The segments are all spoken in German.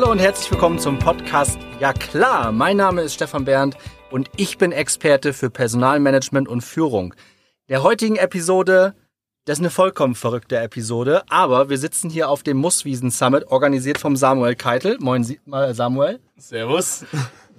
Hallo und herzlich willkommen zum Podcast Ja klar. Mein Name ist Stefan Bernd und ich bin Experte für Personalmanagement und Führung. Der heutigen Episode, das ist eine vollkommen verrückte Episode, aber wir sitzen hier auf dem Musswiesen Summit, organisiert vom Samuel Keitel. Moin Samuel. Servus.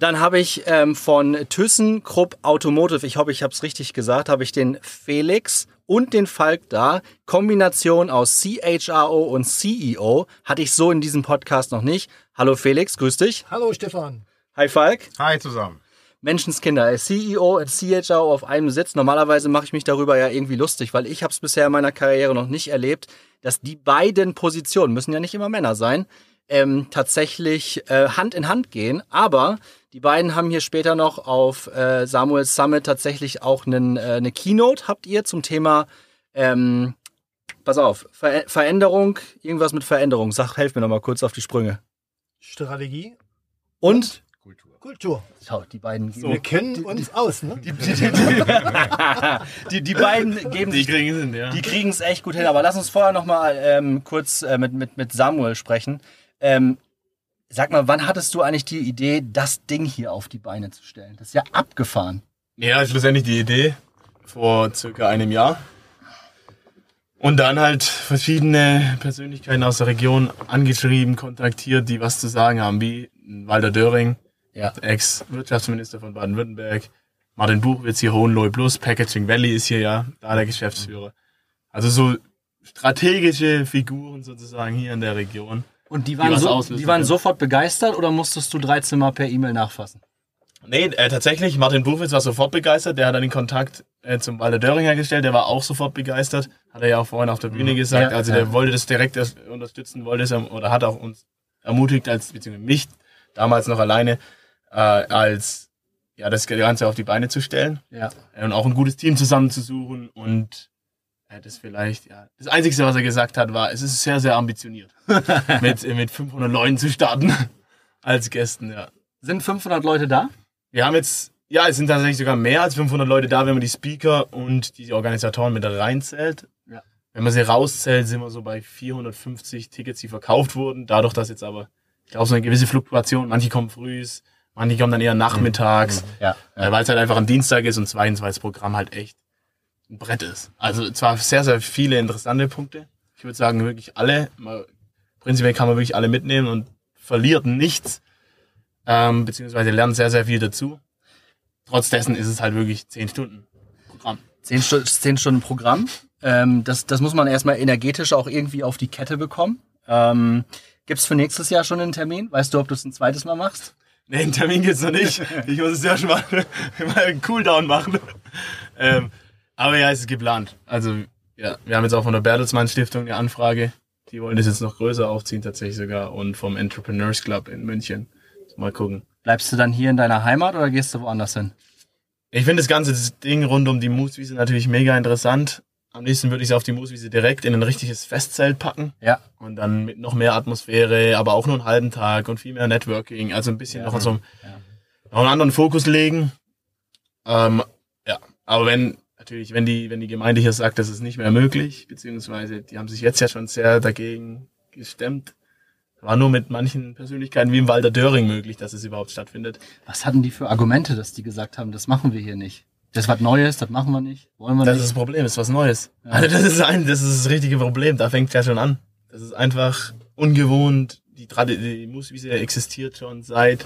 Dann habe ich ähm, von ThyssenKrupp Automotive, ich hoffe, ich habe es richtig gesagt, habe ich den Felix und den Falk da. Kombination aus CHRO und CEO hatte ich so in diesem Podcast noch nicht. Hallo Felix, grüß dich. Hallo Stefan. Hi Falk. Hi zusammen. Menschenskinder, CEO und CHRO auf einem Sitz. Normalerweise mache ich mich darüber ja irgendwie lustig, weil ich habe es bisher in meiner Karriere noch nicht erlebt, dass die beiden Positionen, müssen ja nicht immer Männer sein, ähm, tatsächlich äh, Hand in Hand gehen. Aber die beiden haben hier später noch auf äh, Samuel Summit tatsächlich auch einen, äh, eine Keynote, habt ihr zum Thema, ähm, pass auf, Ver Veränderung, irgendwas mit Veränderung. Sag, helf mir nochmal kurz auf die Sprünge. Strategie und Kultur. Kultur. Schau, die beiden so. Wir kennen uns die, aus, ne? Die, die, die, die, beiden geben die kriegen es ja. Die kriegen es echt gut hin. Aber lass uns vorher nochmal ähm, kurz äh, mit, mit, mit Samuel sprechen. Ähm, sag mal, wann hattest du eigentlich die Idee, das Ding hier auf die Beine zu stellen? Das ist ja abgefahren. Ja, schlussendlich die Idee vor circa einem Jahr. Und dann halt verschiedene Persönlichkeiten aus der Region angeschrieben, kontaktiert, die was zu sagen haben, wie Walter Döring, ja. Ex-Wirtschaftsminister von Baden-Württemberg, Martin Buchwitz hier, Hohenlohe Plus, Packaging Valley ist hier ja da der Geschäftsführer. Also so strategische Figuren sozusagen hier in der Region. Und die waren, die so, die waren sofort begeistert oder musstest du 13 Mal per E-Mail nachfassen? Nee, äh, tatsächlich, Martin Buchwitz war sofort begeistert. Der hat dann den Kontakt äh, zum Walter Döring hergestellt. Der war auch sofort begeistert. Hat er ja auch vorhin auf der Bühne mhm. gesagt. Ja, also der ja. wollte das direkt unterstützen, wollte es oder hat auch uns ermutigt, als beziehungsweise mich damals noch alleine, äh, als ja das Ganze auf die Beine zu stellen. Ja. Und auch ein gutes Team zusammenzusuchen und das vielleicht, ja. Das Einzige, was er gesagt hat, war, es ist sehr, sehr ambitioniert, mit, mit 500 Leuten zu starten als Gästen, ja. Sind 500 Leute da? Wir haben jetzt, ja, es sind tatsächlich sogar mehr als 500 Leute da, wenn man die Speaker und die Organisatoren mit reinzählt. Ja. Wenn man sie rauszählt, sind wir so bei 450 Tickets, die verkauft wurden. Dadurch, dass jetzt aber, ich glaube, so eine gewisse Fluktuation, manche kommen frühs, manche kommen dann eher nachmittags, mhm. ja, ja. Weil es halt einfach ein Dienstag ist und zweitens, weil das Programm halt echt ein Brett ist. Also zwar sehr, sehr viele interessante Punkte. Ich würde sagen, wirklich alle. Prinzipiell kann man wirklich alle mitnehmen und verliert nichts. Ähm, beziehungsweise lernt sehr, sehr viel dazu. Trotz dessen ist es halt wirklich zehn Stunden Programm. Zehn, Stu zehn Stunden Programm. Ähm, das, das muss man erstmal energetisch auch irgendwie auf die Kette bekommen. Ähm, Gibt es für nächstes Jahr schon einen Termin? Weißt du, ob du es ein zweites Mal machst? Nee, einen Termin gibt's noch nicht. Ich muss es ja schon mal, mal einen Cooldown machen. Ähm, aber ja, es ist geplant. Also, ja, wir haben jetzt auch von der Bertelsmann Stiftung eine Anfrage. Die wollen das jetzt noch größer aufziehen tatsächlich sogar und vom Entrepreneurs Club in München. Mal gucken. Bleibst du dann hier in deiner Heimat oder gehst du woanders hin? Ich finde das ganze Ding rund um die Mooswiese natürlich mega interessant. Am liebsten würde ich es auf die Mooswiese direkt in ein richtiges Festzelt packen. Ja. Und dann mit noch mehr Atmosphäre, aber auch nur einen halben Tag und viel mehr Networking. Also ein bisschen ja. noch, so ja. noch einen anderen Fokus legen. Ähm, ja, aber wenn natürlich, wenn die, wenn die Gemeinde hier sagt, das ist nicht mehr möglich, beziehungsweise die haben sich jetzt ja schon sehr dagegen gestemmt, war nur mit manchen Persönlichkeiten wie im Walter Döring möglich, dass es überhaupt stattfindet. Was hatten die für Argumente, dass die gesagt haben, das machen wir hier nicht? Das ist was Neues, das machen wir nicht, wollen wir das nicht? Das ist das Problem, das ist was Neues. Ja. Also das ist ein, das ist das richtige Problem, da fängt ja schon an. Das ist einfach ungewohnt, die, Tradition, die Musikwiese existiert schon seit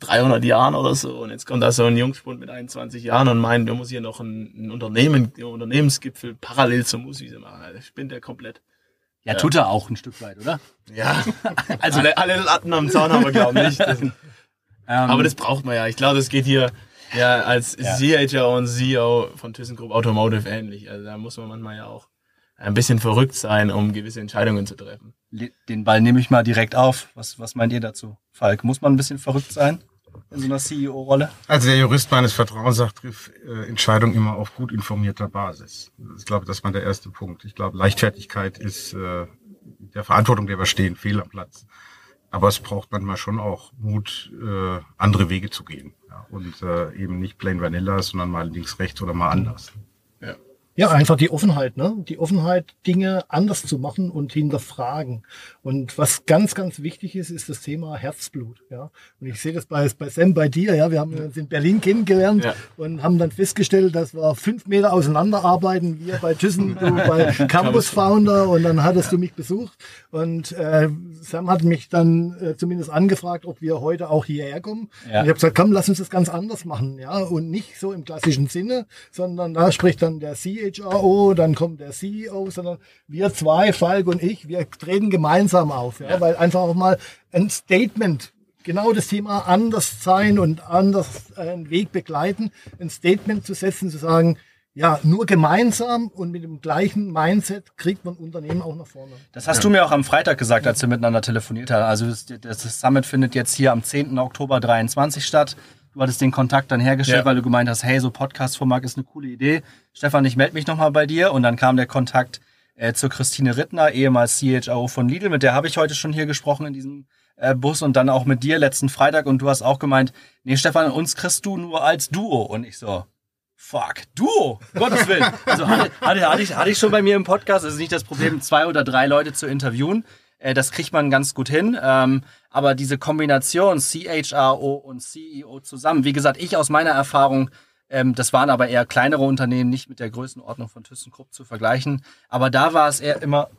300 Jahren oder so. Und jetzt kommt da so ein Jungspund mit 21 Jahren und meint, du musst hier noch ein, ein Unternehmen, ein Unternehmensgipfel parallel zur Musikwiese machen. Das spinnt er komplett. Ja, tut er auch ein Stück weit, oder? Ja. also alle, alle Latten am Zaun haben wir, glaube ich, nicht. Das, ähm, aber das braucht man ja. Ich glaube, das geht hier ja als ja. CHO und CEO von ThyssenKrupp Automotive ähnlich. Also da muss man manchmal ja auch ein bisschen verrückt sein, um gewisse Entscheidungen zu treffen. Den Ball nehme ich mal direkt auf. Was, was meint ihr dazu, Falk? Muss man ein bisschen verrückt sein? In so einer CEO-Rolle? Also der Jurist meines Vertrauens sagt, trifft äh, Entscheidungen immer auf gut informierter Basis. Ich glaube, das war der erste Punkt. Ich glaube, Leichtfertigkeit ist äh, der Verantwortung, der wir stehen, fehl am Platz. Aber es braucht manchmal schon auch Mut, äh, andere Wege zu gehen. Und äh, eben nicht plain vanilla, sondern mal links, rechts oder mal anders. Ja. Einfach die Offenheit, ne? Die Offenheit, Dinge anders zu machen und hinterfragen. Und was ganz, ganz wichtig ist, ist das Thema Herzblut, ja. Und ich sehe das bei, bei Sam, bei dir, ja. Wir haben uns in Berlin kennengelernt Ja. und haben dann festgestellt, dass wir fünf Meter auseinander arbeiten. Wir bei Thyssen, du bei Campus Founder und dann hattest du mich besucht. Und äh, Sam hat mich dann äh, zumindest angefragt, ob wir heute auch hierher kommen. Ja. Und ich habe gesagt, komm, lass uns das ganz anders machen, ja. Und nicht so im klassischen Sinne, sondern da spricht dann der CHRO, dann kommt der CEO, sondern wir zwei, Falk und ich, wir treten gemeinsam auf, ja, weil einfach auch mal ein Statement, genau das Thema anders sein und anders einen Weg begleiten, ein Statement zu setzen, zu sagen, ja, nur gemeinsam und mit dem gleichen Mindset kriegt man Unternehmen auch nach vorne. Das hast du mir auch am Freitag gesagt, als wir miteinander telefoniert haben. Also das, das Summit findet jetzt hier am 10. Oktober 23 statt. Du hattest den Kontakt dann hergestellt, Ja. weil du gemeint hast, hey, so Podcast-Format ist eine coole Idee. Stefan, ich melde mich nochmal bei dir. Und dann kam der Kontakt äh, zu Christine Rittner, ehemals CHO von Lidl. Mit der habe ich heute schon hier gesprochen in diesem äh, Bus und dann auch mit dir letzten Freitag. Und du hast auch gemeint, nee, Stefan, uns kriegst du nur als Duo. Und ich so, Fuck, Duo, Gottes Willen. Also hatte, hatte, hatte, ich, hatte ich schon bei mir im Podcast. Es ist nicht das Problem, zwei oder drei Leute zu interviewen. Äh, das kriegt man ganz gut hin. Ähm, aber diese Kombination CHRO und CEO zusammen, wie gesagt, ich aus meiner Erfahrung, ähm, das waren aber eher kleinere Unternehmen, nicht mit der Größenordnung von ThyssenKrupp zu vergleichen. Aber da war es eher immer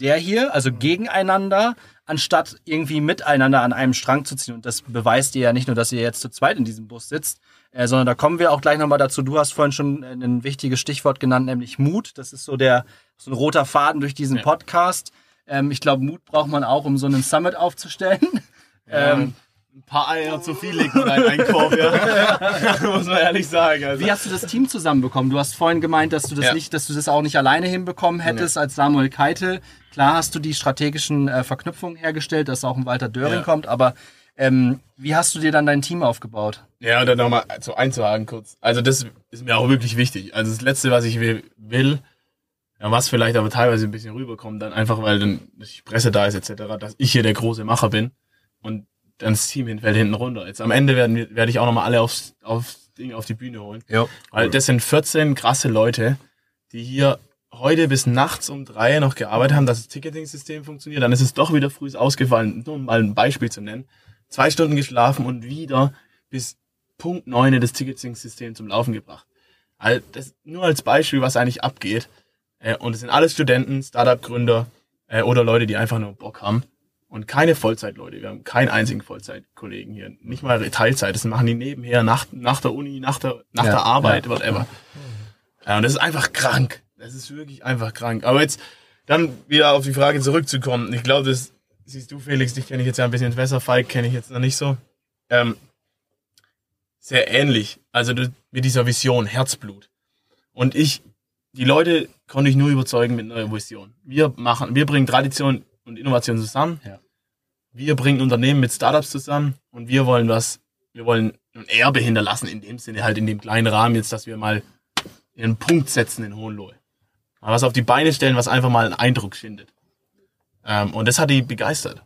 der hier, also gegeneinander, anstatt irgendwie miteinander an einem Strang zu ziehen. Und das beweist ihr ja nicht nur, dass ihr jetzt zu zweit in diesem Bus sitzt, äh, sondern da kommen wir auch gleich nochmal dazu. Du hast vorhin schon ein wichtiges Stichwort genannt, nämlich Mut. Das ist so der so ein roter Faden durch diesen Podcast. Ähm, ich glaube, Mut braucht man auch, um so einen Summit aufzustellen. ähm, ein paar Eier zu viel legt man in einen Korb, ja. Muss man ehrlich sagen. Also. Wie hast du das Team zusammenbekommen? Du hast vorhin gemeint, dass du das Ja. nicht, dass du das auch nicht alleine hinbekommen hättest als Samuel Keitel. Klar hast du die strategischen äh, Verknüpfungen hergestellt, dass auch ein Walter Döring Ja. kommt, aber ähm, wie hast du dir dann dein Team aufgebaut? Ja, dann nochmal so einzuhaken kurz. Also das ist mir auch wirklich wichtig. Also das Letzte, was ich will ja, was vielleicht aber teilweise ein bisschen rüberkommt, dann einfach, weil dann die Presse da ist etc., dass ich hier der große Macher bin und dann das Team fällt hinten runter. Jetzt am Ende werden wir- werde ich auch nochmal alle aufs, aufs Ding, auf die Bühne holen. Ja. Weil das sind 14 krasse Leute, die hier heute bis nachts um drei noch gearbeitet haben, dass das Ticketing-System funktioniert. Dann ist es doch wieder früh ausgefallen, nur um mal ein Beispiel zu nennen. Zwei Stunden geschlafen und wieder bis Punkt neun das Ticketing-System zum Laufen gebracht. Also das nur als Beispiel, was eigentlich abgeht. Äh, Und es sind alles Studenten, Startup-Gründer äh, oder Leute, die einfach nur Bock haben. Und keine Vollzeitleute. Wir haben keinen einzigen Vollzeitkollegen hier. Nicht mal Teilzeit. Das machen die nebenher nach, nach der Uni, nach der, nach Ja, der Arbeit, whatever. Ja, und das ist einfach krank. Das ist wirklich einfach krank. Aber jetzt dann wieder auf die Frage zurückzukommen. Ich glaube, das siehst du, Felix, dich kenne ich jetzt ja ein bisschen besser. Falk kenne ich jetzt noch nicht so. Ähm, sehr ähnlich. Also du, mit dieser Vision, Herzblut. Und ich, die Leute konnte ich nur überzeugen mit einer Vision. Wir machen, wir bringen Tradition und Innovation zusammen. Ja. Wir bringen Unternehmen mit Startups zusammen und wir wollen was, wir wollen ein Erbe hinterlassen, in dem Sinne halt in dem kleinen Rahmen jetzt, dass wir mal einen Punkt setzen in Hohenlohe. Mal was auf die Beine stellen, was einfach mal einen Eindruck schindet. Ähm, und das hat die begeistert.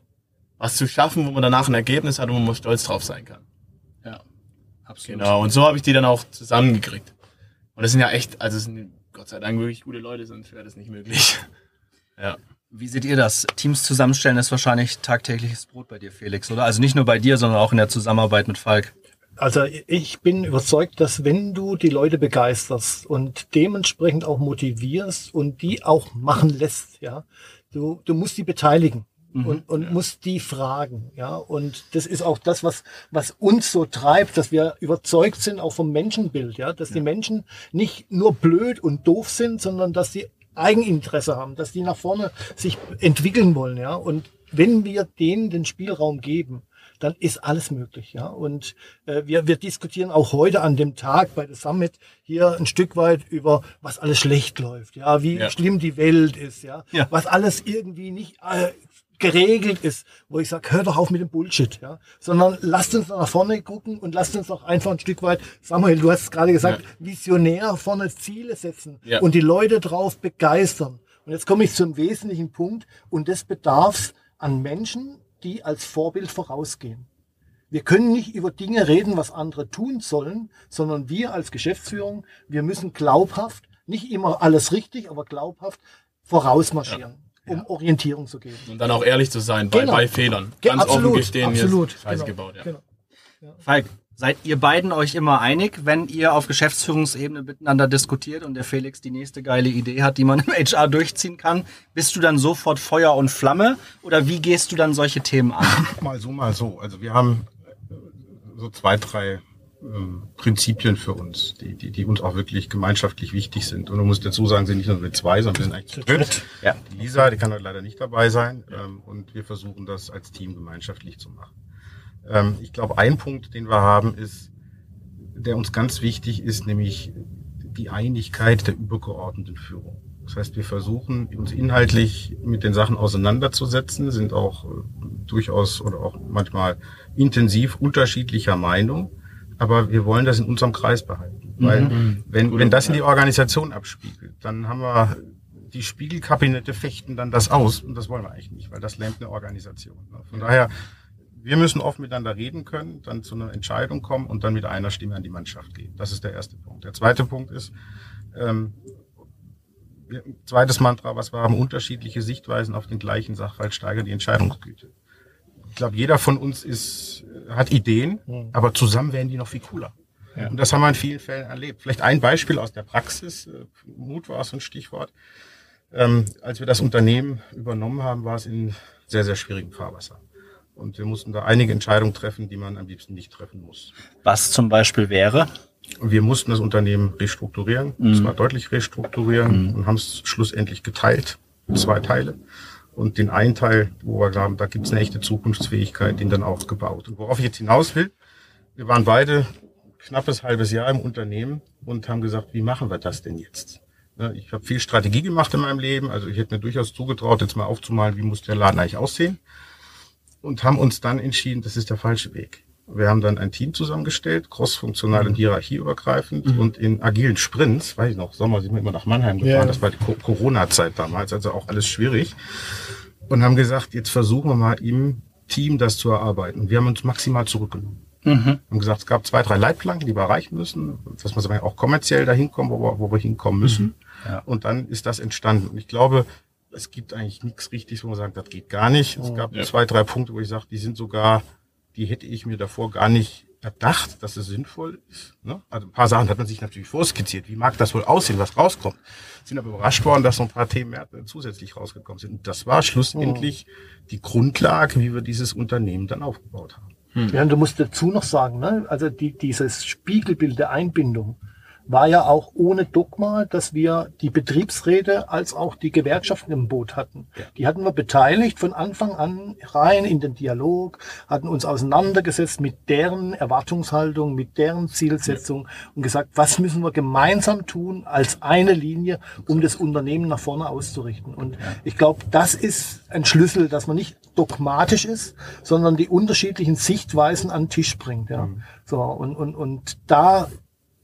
Was zu schaffen, wo man danach ein Ergebnis hat und wo man stolz drauf sein kann. Ja, absolut. Genau, und so habe ich die dann auch zusammengekriegt. Und das sind ja echt, also es sind Gott sei Dank wirklich gute Leute, sonst wäre das nicht möglich. Ja. Wie seht ihr das? Teams zusammenstellen ist wahrscheinlich tagtägliches Brot bei dir, Felix, oder? Also nicht nur bei dir, sondern auch in der Zusammenarbeit mit Falk. Also ich bin überzeugt, dass wenn du die Leute begeisterst und dementsprechend auch motivierst und die auch machen lässt, ja, du, du musst die beteiligen und, und musst die fragen, ja. Und das ist auch das, was, was uns so treibt, dass wir überzeugt sind auch vom Menschenbild, ja, dass die Menschen nicht nur blöd und doof sind, sondern dass sie Eigeninteresse haben, dass die nach vorne sich entwickeln wollen, ja. Und wenn wir denen den Spielraum geben, dann ist alles möglich, ja. Und äh, wir, wir diskutieren auch heute an dem Tag bei der Summit hier ein Stück weit über, was alles schlecht läuft, ja, wie Ja. schlimm die Welt ist, ja, Ja. was alles irgendwie nicht äh, geregelt ist, wo ich sage, hör doch auf mit dem Bullshit, ja, sondern lasst uns nach vorne gucken und lasst uns doch einfach ein Stück weit, Samuel, du hast es gerade gesagt, visionär vorne Ziele setzen Ja. und die Leute drauf begeistern. Und jetzt komme ich zum wesentlichen Punkt und das bedarf an Menschen, die als Vorbild vorausgehen. Wir können nicht über Dinge reden, was andere tun sollen, sondern wir als Geschäftsführung, wir müssen glaubhaft nicht immer alles richtig, aber glaubhaft vorausmarschieren, ja. Um Orientierung zu geben. Und dann auch ehrlich zu sein bei, genau. bei Fehlern. Ganz absolut, offen gestehen, absolut. Scheiße genau. gebaut. Ja. Genau. Ja. Falk, seid ihr beiden euch immer einig, wenn ihr auf Geschäftsführungsebene miteinander diskutiert und der Felix die nächste geile Idee hat, die man im HR durchziehen kann? Bist du dann sofort Feuer und Flamme oder wie gehst du dann solche Themen an? Mal so, mal so. Also wir haben so zwei, drei Prinzipien für uns, die, die, die uns auch wirklich gemeinschaftlich wichtig sind. Und du musst dazu sagen, sind nicht nur mit zwei, sondern wir sind eigentlich zu dritt. Ja. Die Lisa, die kann heute leider nicht dabei sein. Ähm, und wir versuchen das als Team gemeinschaftlich zu machen. Ähm, ich glaube, ein Punkt, den wir haben, ist, der uns ganz wichtig ist, nämlich die Einigkeit der übergeordneten Führung. Das heißt, wir versuchen uns inhaltlich mit den Sachen auseinanderzusetzen, sind auch äh, durchaus oder auch manchmal intensiv unterschiedlicher Meinung, aber wir wollen das in unserem Kreis behalten. Weil mhm. wenn, wenn das in die Organisation abspiegelt, dann haben wir die Spiegelkabinette fechten dann das aus und das wollen wir eigentlich nicht, weil das lähmt eine Organisation. Von daher wir müssen oft miteinander reden können, dann zu einer Entscheidung kommen und dann mit einer Stimme an die Mannschaft gehen. Das ist der erste Punkt. Der zweite Punkt ist, ähm, zweites Mantra, was wir haben, unterschiedliche Sichtweisen auf den gleichen Sachverhalt steigern die Entscheidungsgüte. Ich glaube, jeder von uns ist, hat Ideen, mhm. aber zusammen werden die noch viel cooler. Ja. Und das haben wir in vielen Fällen erlebt. Vielleicht ein Beispiel aus der Praxis. Äh, Mut war so ein Stichwort. Ähm, als wir das Unternehmen übernommen haben, war es in sehr, sehr schwierigem Fahrwasser. Und wir mussten da einige Entscheidungen treffen, die man am liebsten nicht treffen muss. Was zum Beispiel wäre? Wir mussten das Unternehmen restrukturieren, mhm. zwar deutlich restrukturieren mhm. und haben es schlussendlich geteilt, zwei Teile. Und den einen Teil, wo wir glauben, da gibt es eine echte Zukunftsfähigkeit, den dann auch gebaut. Und worauf ich jetzt hinaus will, wir waren beide knappes halbes Jahr im Unternehmen und haben gesagt, wie machen wir das denn jetzt? Ich habe viel Strategie gemacht in meinem Leben, also ich hätte mir durchaus zugetraut, jetzt mal aufzumalen, wie muss der Laden eigentlich aussehen und haben uns dann entschieden, das ist der falsche Weg. Wir haben dann ein Team zusammengestellt, crossfunktional und mhm. hierarchieübergreifend mhm. und in agilen Sprints, weiß ich noch, Sommer sind wir immer nach Mannheim gefahren, ja. das war die Corona-Zeit damals, also auch alles schwierig. Und haben gesagt, jetzt versuchen wir mal im Team das zu erarbeiten. Und wir haben uns maximal zurückgenommen. Mhm. Haben gesagt, es gab zwei, drei Leitplanken, die wir erreichen müssen, dass wir auch kommerziell dahin kommen, wo wir, wo wir hinkommen müssen. Mhm. Ja. Und dann ist das entstanden. Und ich glaube, es gibt eigentlich nichts Richtiges, wo man sagt, das geht gar nicht. Es gab ja. zwei, drei Punkte, wo ich sage, die sind sogar, die hätte ich mir davor gar nicht erdacht, dass es sinnvoll ist. Ne? Also ein paar Sachen hat man sich natürlich vorskizziert. Wie mag das wohl aussehen, was rauskommt? Sind aber überrascht worden, dass noch ein paar Themen mehr zusätzlich rausgekommen sind. Und das war schlussendlich oh. die Grundlage, wie wir dieses Unternehmen dann aufgebaut haben. Hm. Ja, und du musst dazu noch sagen, ne? also die, dieses Spiegelbild der Einbindung, war ja auch ohne Dogma, dass wir die Betriebsräte als auch die Gewerkschaften im Boot hatten. Ja. Die hatten wir beteiligt von Anfang an rein in den Dialog, hatten uns auseinandergesetzt mit deren Erwartungshaltung, mit deren Zielsetzung ja. und gesagt, was müssen wir gemeinsam tun als eine Linie, um das Unternehmen nach vorne auszurichten. Und ja. ich glaube, das ist ein Schlüssel, dass man nicht dogmatisch ist, sondern die unterschiedlichen Sichtweisen an den Tisch bringt. Ja. Mhm. So, und, und, und da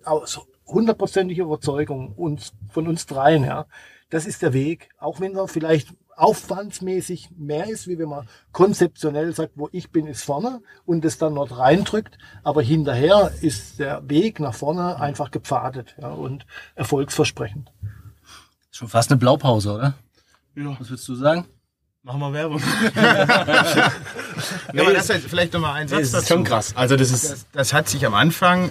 aus hundertprozentige Überzeugung uns, von uns dreien, ja. Das ist der Weg. Auch wenn er vielleicht aufwandsmäßig mehr ist, wie wenn man konzeptionell sagt, wo ich bin, ist vorne und es dann dort reindrückt. Aber hinterher ist der Weg nach vorne einfach gepfadet ja, und erfolgsversprechend. Schon fast eine Blaupause, oder? Ja. Was würdest du sagen? Machen wir Werbung. nee, aber das ist vielleicht nochmal ein Satz Das ist schon krass. Also das ist. Das, das hat sich am Anfang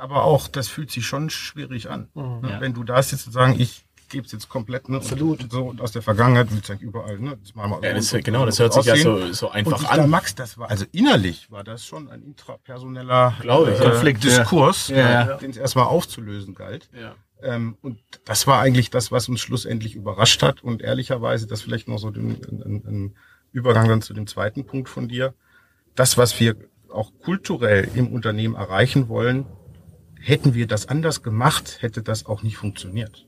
aber auch, das fühlt sich schon schwierig an. Mhm. Ne? Ja. Wenn du da sitzt und sagen, ich gebe es jetzt komplett, ne? Absolut. Und so und aus der Vergangenheit, wie gesagt, überall, ne? Das mal ja, das, so, genau, das hört sich ja so, so einfach und an. Max, das war, also innerlich war das schon ein intrapersoneller Glaube äh, Konflikt, Diskurs, ja. Den es erstmal aufzulösen galt. Ja. Ähm, und das war eigentlich das, was uns schlussendlich überrascht hat. Und ehrlicherweise, das vielleicht noch so den, ein, ein Übergang dann zu dem zweiten Punkt von dir. Das, was wir auch kulturell im Unternehmen erreichen wollen, hätten wir das anders gemacht, hätte das auch nicht funktioniert.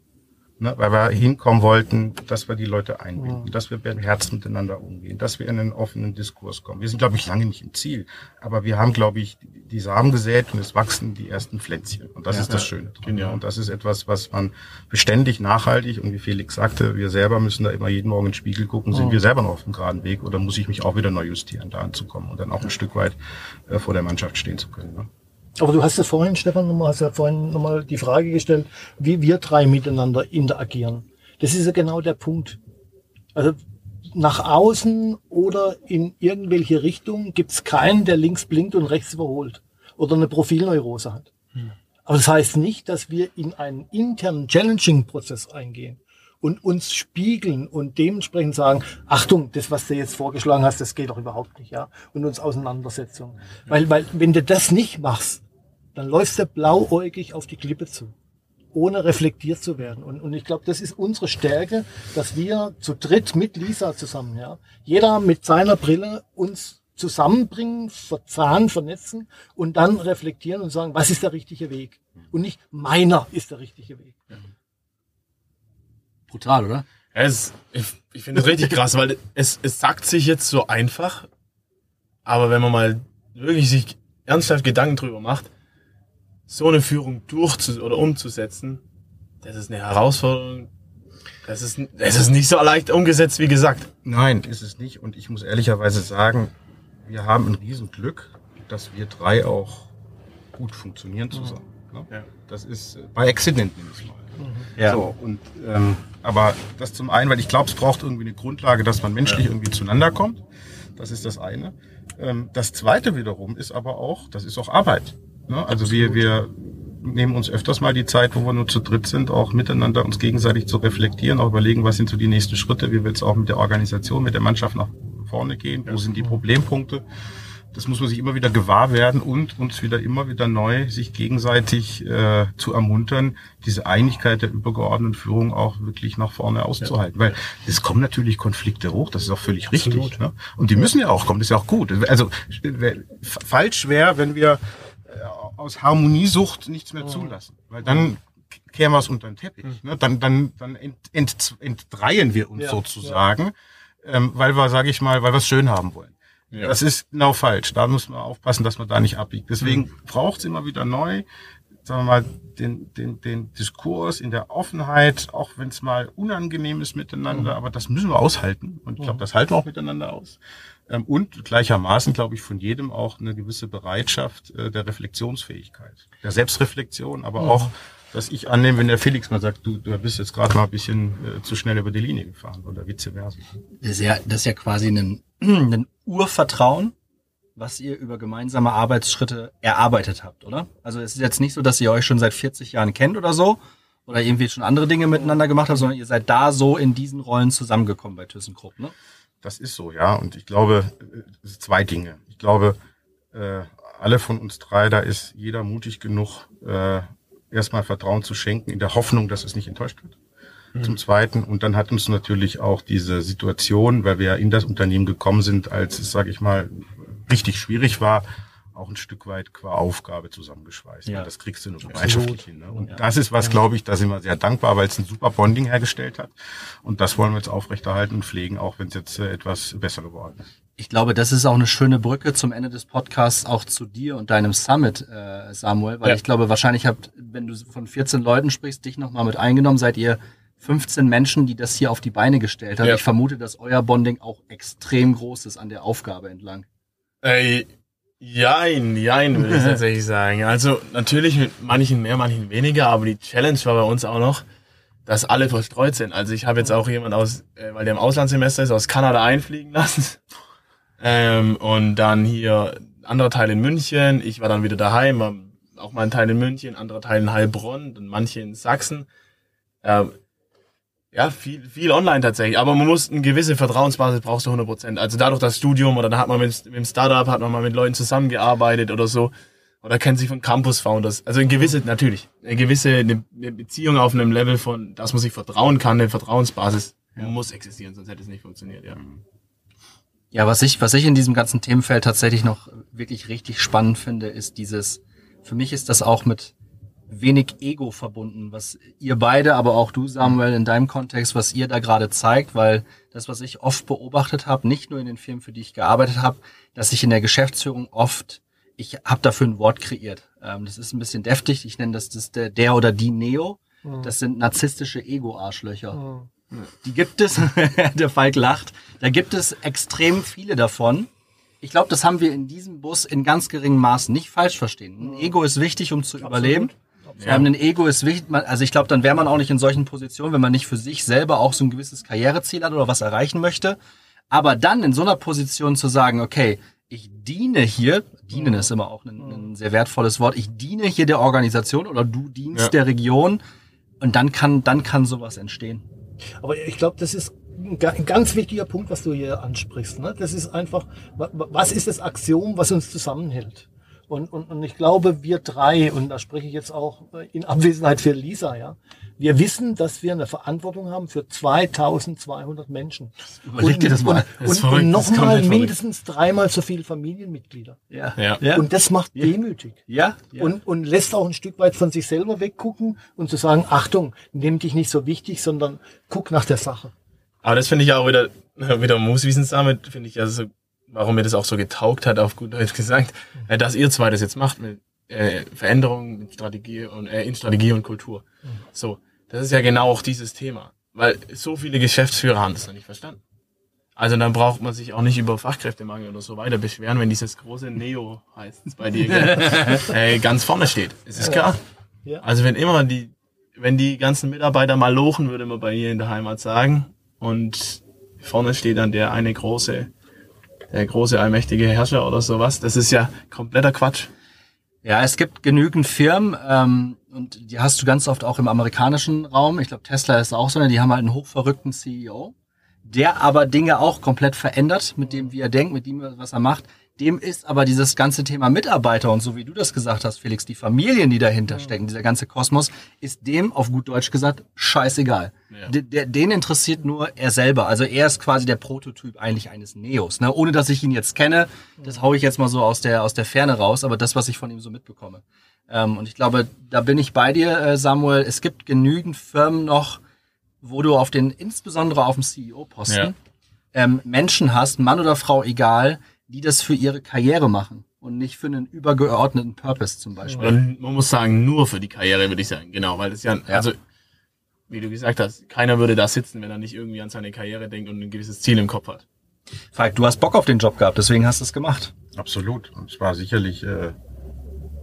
Ne, weil wir hinkommen wollten, dass wir die Leute einbinden, dass wir mit Herzen miteinander umgehen, dass wir in einen offenen Diskurs kommen. Wir sind, glaube ich, lange nicht im Ziel, aber wir haben, glaube ich, die Samen gesät und es wachsen die ersten Pflänzchen. Und das ja, ist das Schöne dran. Genial. Und das ist etwas, was man beständig, nachhaltig und wie Felix sagte, wir selber müssen da immer jeden Morgen in den Spiegel gucken, sind mhm. wir selber noch auf dem geraden Weg oder muss ich mich auch wieder neu justieren, da anzukommen und dann auch ein Stück weit äh, vor der Mannschaft stehen zu können. Ne? Aber du hast ja vorhin, Stefan, nochmal, hast ja vorhin nochmal die Frage gestellt, wie wir drei miteinander interagieren. Das ist ja genau der Punkt. Also nach außen oder in irgendwelche Richtungen gibt's keinen, der links blinkt und rechts überholt oder eine Profilneurose hat. Hm. Aber das heißt nicht, dass wir in einen internen Challenging-Prozess eingehen und uns spiegeln und dementsprechend sagen, Achtung, das, was du jetzt vorgeschlagen hast, das geht doch überhaupt nicht, ja, und uns Auseinandersetzungen. Weil, weil, wenn du das nicht machst, dann läufst du blauäugig auf die Klippe zu ohne reflektiert zu werden. Und, und ich glaube, das ist unsere Stärke, dass wir zu dritt mit Lisa zusammen, ja, jeder mit seiner Brille uns zusammenbringen, verzahnen, vernetzen und dann reflektieren und sagen, was ist der richtige Weg? Und nicht meiner ist der richtige Weg. Brutal, oder? Es, ich ich finde es richtig krass, weil es, es sagt sich jetzt so einfach, aber wenn man mal wirklich sich ernsthaft Gedanken drüber macht, so eine Führung durchzu oder umzusetzen, das ist eine Herausforderung. Das ist, das ist nicht so leicht umgesetzt, wie gesagt. Nein, ist es nicht. Und ich muss ehrlicherweise sagen, wir haben ein Riesenglück, dass wir drei auch gut funktionieren zusammen. Ne? Ja. Das ist äh, bei Accident nenne ich mal. Mhm. Ja. So, und, ähm, aber das zum einen, weil ich glaube, es braucht irgendwie eine Grundlage, dass man menschlich ja. irgendwie zueinander kommt. Das ist das eine. Ähm, das zweite wiederum ist aber auch, das ist auch Arbeit. Ne? Also wir, wir nehmen uns öfters mal die Zeit, wo wir nur zu dritt sind, auch miteinander uns gegenseitig zu reflektieren, auch überlegen, was sind so die nächsten Schritte, wie wird es auch mit der Organisation, mit der Mannschaft nach vorne gehen, wo sind die Problempunkte. Das muss man sich immer wieder gewahr werden und uns wieder immer wieder neu sich gegenseitig äh, zu ermuntern, diese Einigkeit der übergeordneten Führung auch wirklich nach vorne auszuhalten. Ja. Weil es kommen natürlich Konflikte hoch, das ist auch völlig Absolut. richtig. Ne? Und die müssen ja auch kommen, das ist ja auch gut. Also falsch wäre, wenn wir aus Harmoniesucht nichts mehr zulassen. Weil dann kehren wir es unter den Teppich. Hm. Ne? Dann, dann, dann ent, ent, entdreien wir uns ja, sozusagen, ja. Ähm, weil wir, sage ich mal, weil wir es schön haben wollen. Ja. Das ist genau falsch. Da muss man aufpassen, dass man da nicht abbiegt. Deswegen mhm. braucht es immer wieder neu, sagen wir mal, den, den, den Diskurs in der Offenheit, auch wenn es mal unangenehm ist miteinander, mhm. aber das müssen wir aushalten. Und ich glaube, das halten wir auch miteinander aus. Ähm, und gleichermaßen, glaube ich, von jedem auch eine gewisse Bereitschaft äh, der Reflexionsfähigkeit, der Selbstreflexion, aber mhm. auch, dass ich annehme, wenn der Felix mal sagt, du, du bist jetzt gerade mal ein bisschen äh, zu schnell über die Linie gefahren oder vice versa. Das ist ja, das ist ja quasi ein, ein Urvertrauen, was ihr über gemeinsame Arbeitsschritte erarbeitet habt, oder? Also es ist jetzt nicht so, dass ihr euch schon seit 40 Jahren kennt oder so, oder irgendwie schon andere Dinge miteinander gemacht habt, sondern ihr seid da so in diesen Rollen zusammengekommen bei ThyssenKrupp, ne? Das ist so, ja. Und ich glaube, sind zwei Dinge. Ich glaube, äh, alle von uns drei, da ist jeder mutig genug, äh, erstmal Vertrauen zu schenken, in der Hoffnung, dass es nicht enttäuscht wird. Mhm. Zum Zweiten. Und dann hat uns natürlich auch diese Situation, weil wir ja in das Unternehmen gekommen sind, als es, sage ich mal, richtig schwierig war, auch ein Stück weit qua Aufgabe zusammengeschweißt. Ja. Das kriegst du nur gemeinschaftlich hin. Ne? Und ja. das ist was, glaube ich, da sind wir sehr dankbar, weil es ein super Bonding hergestellt hat. Und das wollen wir jetzt aufrechterhalten und pflegen, auch wenn es jetzt äh, etwas besser geworden ist. Ich glaube, das ist auch eine schöne Brücke zum Ende des Podcasts auch zu dir und deinem Summit, äh, Samuel, weil ja. ich glaube, wahrscheinlich habt, wenn du von 14 Leuten sprichst, dich nochmal mit eingenommen, seid ihr 15 Menschen, die das hier auf die Beine gestellt haben. Ja. Ich vermute, dass euer Bonding auch extrem groß ist an der Aufgabe entlang. Ey, Jein, jein, würde ich tatsächlich sagen. Also natürlich mit manchen mehr, manchen weniger, aber die Challenge war bei uns auch noch, dass alle verstreut sind. Also ich habe jetzt auch jemand aus, äh, weil der im Auslandssemester ist, aus Kanada einfliegen lassen. Ähm, und dann hier anderer Teil in München. Ich war dann wieder daheim, war auch mal ein Teil in München, anderer Teil in Heilbronn, dann manche in Sachsen. Ähm, ja, viel, viel online tatsächlich. Aber man muss eine gewisse Vertrauensbasis brauchst du 100 Prozent. Also dadurch das Studium oder dann hat man mit, mit dem Startup, hat man mal mit Leuten zusammengearbeitet oder so. Oder kennt sich von Campus Founders. Also eine gewisse, natürlich, eine gewisse eine, Beziehung auf einem Level von, dass man sich vertrauen kann, eine Vertrauensbasis ja. muss existieren, sonst hätte es nicht funktioniert, ja. Ja, was ich, was ich in diesem ganzen Themenfeld tatsächlich noch wirklich richtig spannend finde, ist dieses, für mich ist das auch mit, wenig Ego verbunden, was ihr beide, aber auch du, Samuel, in deinem Kontext, was ihr da gerade zeigt, weil das, was ich oft beobachtet habe, nicht nur in den Firmen, für die ich gearbeitet habe, dass ich in der Geschäftsführung oft, ich habe dafür ein Wort kreiert. Ähm, das ist ein bisschen deftig, ich nenne das, das der, der oder die Neo. Mhm. Das sind narzisstische Ego-Arschlöcher. Mhm. Die gibt es, der Falk lacht, da gibt es extrem viele davon ich glaube, das haben wir in diesem Bus in ganz geringem Maßen nicht falsch verstehen. Ein Ego ist wichtig, um zu überleben. Ja. Ähm, ein Ego ist wichtig, man- also ich glaube, dann wäre man auch nicht in solchen Positionen, wenn man nicht für sich selber auch so ein gewisses Karriereziel hat oder was erreichen möchte. Aber dann in so einer Position zu sagen, okay, ich diene hier, dienen ist immer auch ein, ein sehr wertvolles Wort, ich diene hier der Organisation oder du dienst Ja. der Region und dann kann, dann kann sowas entstehen. Aber ich glaube, das ist ein ga- ein ganz wichtiger Punkt, was du hier ansprichst. Ne? Das ist einfach, wa- wa- was ist das Axiom, was uns zusammenhält? Und, und, und ich glaube, wir drei, und da spreche ich jetzt auch in Abwesenheit für Lisa, ja, wir wissen, dass wir eine Verantwortung haben für 2200 Menschen. Überleg dir das mal. Das Und, und nochmal mindestens dreimal so viele Familienmitglieder. Ja. Ja. Ja. Und das macht demütig. ja. ja. Und, und lässt auch ein Stück weit von sich selber weggucken und zu sagen, Achtung, nimm dich nicht so wichtig, sondern guck nach der Sache. Aber das finde ich auch wieder, wieder Mooswiesen damit, finde ich also, so, warum mir das auch so getaugt hat, auf gut Deutsch gesagt, äh, dass ihr zwei das jetzt macht mit äh, Veränderungen, mit Strategie und äh, in Strategie und Kultur. So, das ist ja genau auch dieses Thema. Weil so viele Geschäftsführer haben das noch nicht verstanden. Also dann braucht man sich auch nicht über Fachkräftemangel oder so weiter beschweren, wenn dieses große Neo heißt es bei dir äh, ganz vorne steht. Es ist klar. Ja. Also wenn immer die, wenn die ganzen Mitarbeiter mal lochen, würde man bei ihr in der Heimat sagen. Und vorne steht dann der eine große, der große allmächtige Herrscher oder sowas. Das ist ja kompletter Quatsch. Ja, es gibt genügend Firmen, ähm, und die hast du ganz oft auch im amerikanischen Raum. Ich glaube, Tesla ist auch so, eine, die haben halt einen hochverrückten CEO, der aber Dinge auch komplett verändert mit dem, wie er denkt, mit dem, was er macht. Dem ist aber dieses ganze Thema Mitarbeiter und so wie du das gesagt hast, Felix, die Familien, die dahinter stecken, dieser ganze Kosmos, ist dem, auf gut Deutsch gesagt, scheißegal. Ja. Der, den interessiert nur er selber. Also er ist quasi der Prototyp eigentlich eines Neos. Ne? Ohne dass ich ihn jetzt kenne, das hau ich jetzt mal so aus der, aus der Ferne raus, aber das, was ich von ihm so mitbekomme. Ähm, und ich glaube, da bin ich bei dir, äh, Samuel. Es gibt genügend Firmen noch, wo du auf den, insbesondere auf dem CEO-Posten, Ja. ähm, Menschen hast, Mann oder Frau, egal, die das für ihre Karriere machen und nicht für einen übergeordneten Purpose zum Beispiel. Oder man muss sagen, nur für die Karriere, würde ich sagen. Genau, weil das ja, Ja. also, wie du gesagt hast, keiner würde da sitzen, wenn er nicht irgendwie an seine Karriere denkt und ein gewisses Ziel im Kopf hat. Falk, du hast Bock auf den Job gehabt, deswegen hast du es gemacht. Absolut. Und es war sicherlich äh,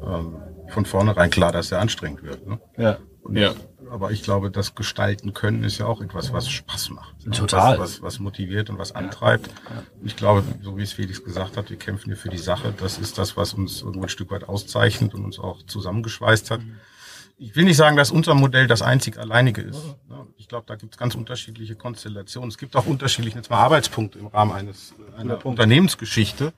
ähm, von vornherein klar, dass er anstrengend wird. Ne? Ja. Und, Ja. Aber ich glaube, das Gestalten können ist ja auch etwas, was Spaß macht. ne? Total. Was, was, was motiviert und was antreibt. Und Ich glaube, so wie es Felix gesagt hat, wir kämpfen hier für die Sache. Das ist das, was uns irgendwo ein Stück weit auszeichnet und uns auch zusammengeschweißt hat. Ich will nicht sagen, dass unser Modell das einzig alleinige ist. ne? Ich glaube, da gibt es ganz unterschiedliche Konstellationen. Es gibt auch unterschiedliche jetzt mal Arbeitspunkte im Rahmen eines einer Unternehmensgeschichte,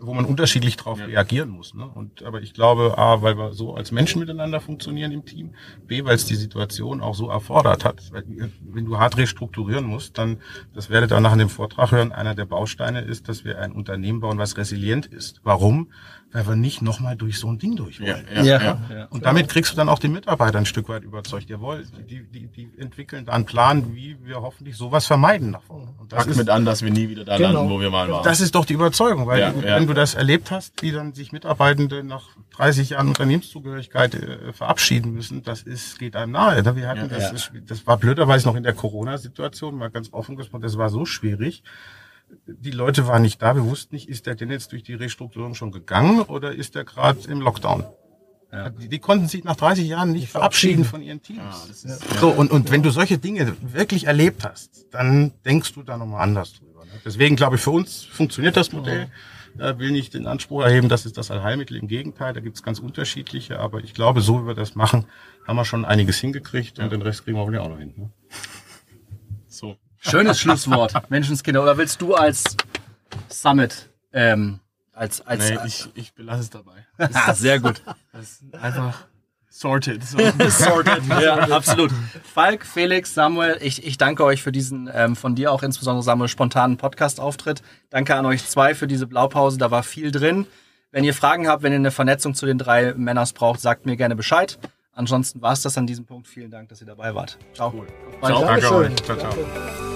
wo man unterschiedlich darauf reagieren muss. Ne? Und aber ich glaube, a, weil wir so als Menschen miteinander funktionieren im Team, b, weil es die Situation auch so erfordert hat. Weil, wenn du hart restrukturieren musst, dann, das werdet ihr nach dem Vortrag hören, einer der Bausteine ist, dass wir ein Unternehmen bauen, was resilient ist. Warum? Weil wir nicht nochmal durch so ein Ding durch wollen. Ja. Und damit kriegst du dann auch die Mitarbeiter ein Stück weit überzeugt. Jawohl, die, die, die entwickeln da einen Plan, wie wir hoffentlich sowas vermeiden nach vorne. Und das Packt ist, mit an, dass wir nie wieder da Genau. landen, wo wir mal waren. das ist doch die Überzeugung, weil Ja, du, ja. das erlebt hast, wie dann sich Mitarbeitende nach 30 Jahren Unternehmenszugehörigkeit äh, verabschieden müssen, das ist, geht einem nahe. ne? Wir hatten Ja, das, ja. das war blöderweise noch in der Corona-Situation, mal ganz offen gesprochen, das war so schwierig. Die Leute waren nicht da, wir wussten nicht, ist der denn jetzt durch die Restrukturierung schon gegangen oder ist der gerade im Lockdown? Die, die konnten sich nach 30 Jahren nicht verabschieden von ihren Teams. Ja, ist, So, und, und wenn du solche Dinge wirklich erlebt hast, dann denkst du da nochmal anders drüber. Ne? Deswegen glaube ich, für uns funktioniert das Modell. Da will nicht den Anspruch erheben, das ist das Allheilmittel. Im Gegenteil, da gibt es ganz unterschiedliche. Aber ich glaube, so wie wir das machen, haben wir schon einiges hingekriegt und den Rest kriegen wir wohl auch noch hin. Ne? so. Schönes Schlusswort, Menschenskinder. Oder willst du als Summit, ähm, als, als, Nee, ich, ich belasse es dabei. ah, sehr gut. Das ist einfach sorted. So. Sorted. Ja, absolut. Falk, Felix, Samuel, ich, ich danke euch für diesen, ähm, von dir auch insbesondere Samuel, spontanen Podcast-Auftritt. Danke an euch zwei für diese Blaupause, da war viel drin. Wenn ihr Fragen habt, wenn ihr eine Vernetzung zu den drei Männers braucht, sagt mir gerne Bescheid. Ansonsten war es das an diesem Punkt. Vielen Dank, dass ihr dabei wart. Ciao. Cool. Ciao. Danke euch. Ciao, ciao. Danke.